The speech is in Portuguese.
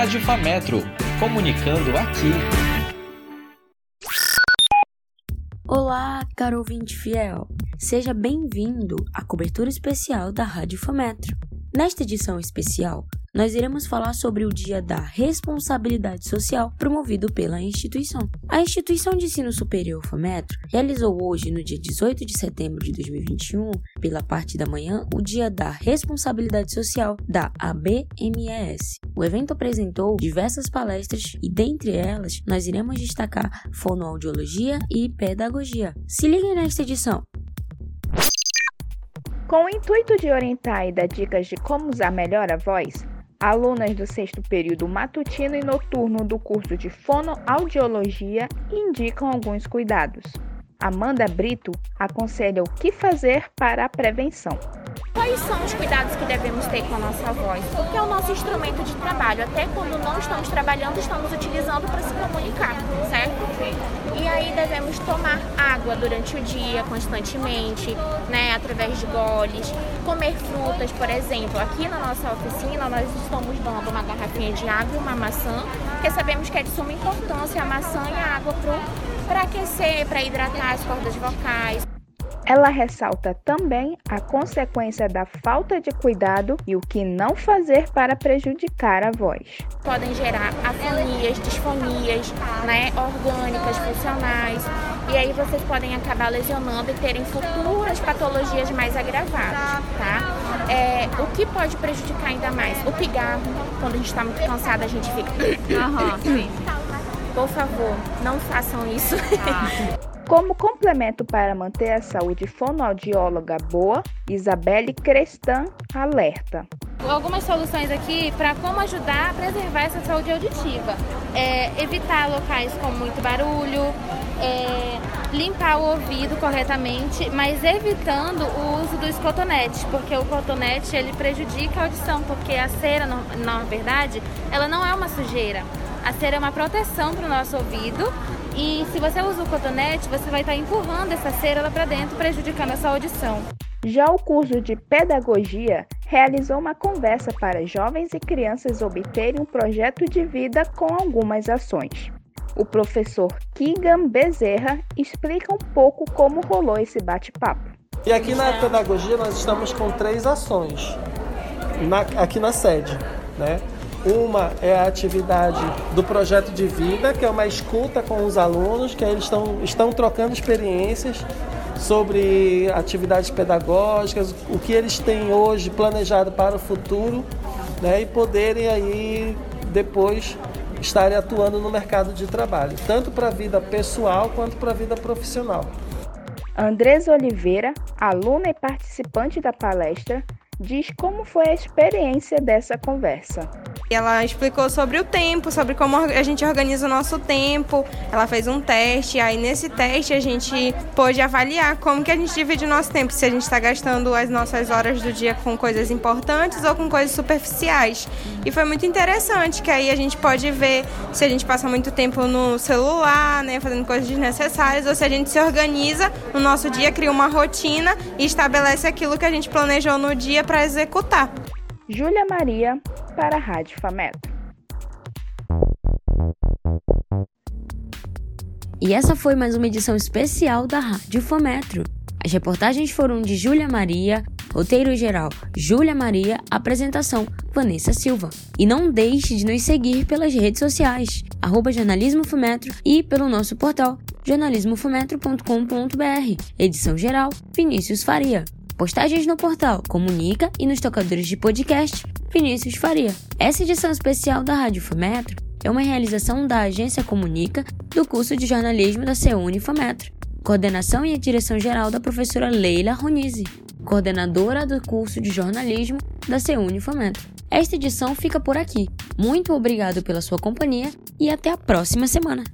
Rádio Fametro, comunicando aqui. Olá, caro ouvinte fiel. Seja bem-vindo à cobertura especial da Rádio Fametro. Nesta edição especial, nós iremos falar sobre o Dia da Responsabilidade Social promovido pela instituição. A instituição de ensino superior FAMETRO realizou hoje, no dia 18 de setembro de 2021, pela parte da manhã, o Dia da Responsabilidade Social da ABMES. O evento apresentou diversas palestras e, dentre elas, nós iremos destacar fonoaudiologia e pedagogia. Se liguem nesta edição! Com o intuito de orientar e dar dicas de como usar melhor a voz, alunas do sexto período matutino e noturno do curso de fonoaudiologia indicam alguns cuidados. Amanda Brito aconselha o que fazer para a prevenção. Quais são os cuidados que devemos ter com a nossa voz? Porque é o nosso instrumento de trabalho. Até quando não estamos trabalhando, estamos utilizando para se comunicar, certo? E aí devemos tomar água durante o dia constantemente, né, através de goles, comer frutas, por exemplo. Aqui na nossa oficina nós estamos dando uma garrafinha de água e uma maçã, porque sabemos que é de suma importância a maçã e a água para aquecer, para hidratar as cordas vocais. Ela ressalta também a consequência da falta de cuidado e o que não fazer para prejudicar a voz. Podem gerar afonias, disfonias, né, orgânicas, funcionais, e aí vocês podem acabar lesionando e terem futuras patologias mais agravadas, tá? É, o que pode prejudicar ainda mais? O pigarro, quando a gente está muito cansada, a gente fica. Aham, sim. Por favor, não façam isso. Ah. Como complemento para manter a saúde fonoaudióloga boa, Isabelle Crestan alerta. Algumas soluções aqui para como ajudar a preservar essa saúde auditiva. É, evitar locais com muito barulho, é, limpar o ouvido corretamente, mas evitando o uso dos cotonetes, porque o cotonete ele prejudica a audição, porque a cera, na verdade, ela não é uma sujeira. A cera é uma proteção para o nosso ouvido e se você usa o cotonete, você vai estar empurrando essa cera lá para dentro, prejudicando a sua audição. Já o curso de Pedagogia realizou uma conversa para jovens e crianças obterem um projeto de vida com algumas ações. O professor Kigan Bezerra explica um pouco como rolou esse bate-papo. E aqui na pedagogia nós estamos com três ações na, aqui na sede, né? Uma é a atividade do projeto de vida, que é uma escuta com os alunos, que eles estão, estão trocando experiências sobre atividades pedagógicas, o que eles têm hoje planejado para o futuro, né, e poderem aí depois estarem atuando no mercado de trabalho, tanto para a vida pessoal quanto para a vida profissional. Andresa Oliveira, aluna e participante da palestra, diz como foi a experiência dessa conversa. Ela explicou sobre o tempo, sobre como a gente organiza o nosso tempo. Ela fez um teste, aí nesse teste a gente pôde avaliar como que a gente divide o nosso tempo, se a gente está gastando as nossas horas do dia com coisas importantes ou com coisas superficiais. E foi muito interessante, que aí a gente pode ver se a gente passa muito tempo no celular, né, fazendo coisas desnecessárias, ou se a gente se organiza no nosso dia, cria uma rotina e estabelece aquilo que a gente planejou no dia para executar. Júlia Maria, para a Rádio Fametro. E essa foi mais uma edição especial da Rádio Fametro. As reportagens foram de Júlia Maria, roteiro geral Júlia Maria, apresentação Vanessa Silva. E não deixe de nos seguir pelas redes sociais, arroba Jornalismo Fumetro e pelo nosso portal jornalismofumetro.com.br. Edição geral Vinícius Faria. Postagens no portal Comunica e nos tocadores de podcast Vinícius Faria. Essa edição especial da Rádio Fometro é uma realização da Agência Comunica do curso de jornalismo da CEUNI Fometro. Coordenação e direção geral da professora Leila Ronizzi, coordenadora do curso de jornalismo da CEUNI Fometro. Esta edição fica por aqui. Muito obrigado pela sua companhia e até a próxima semana.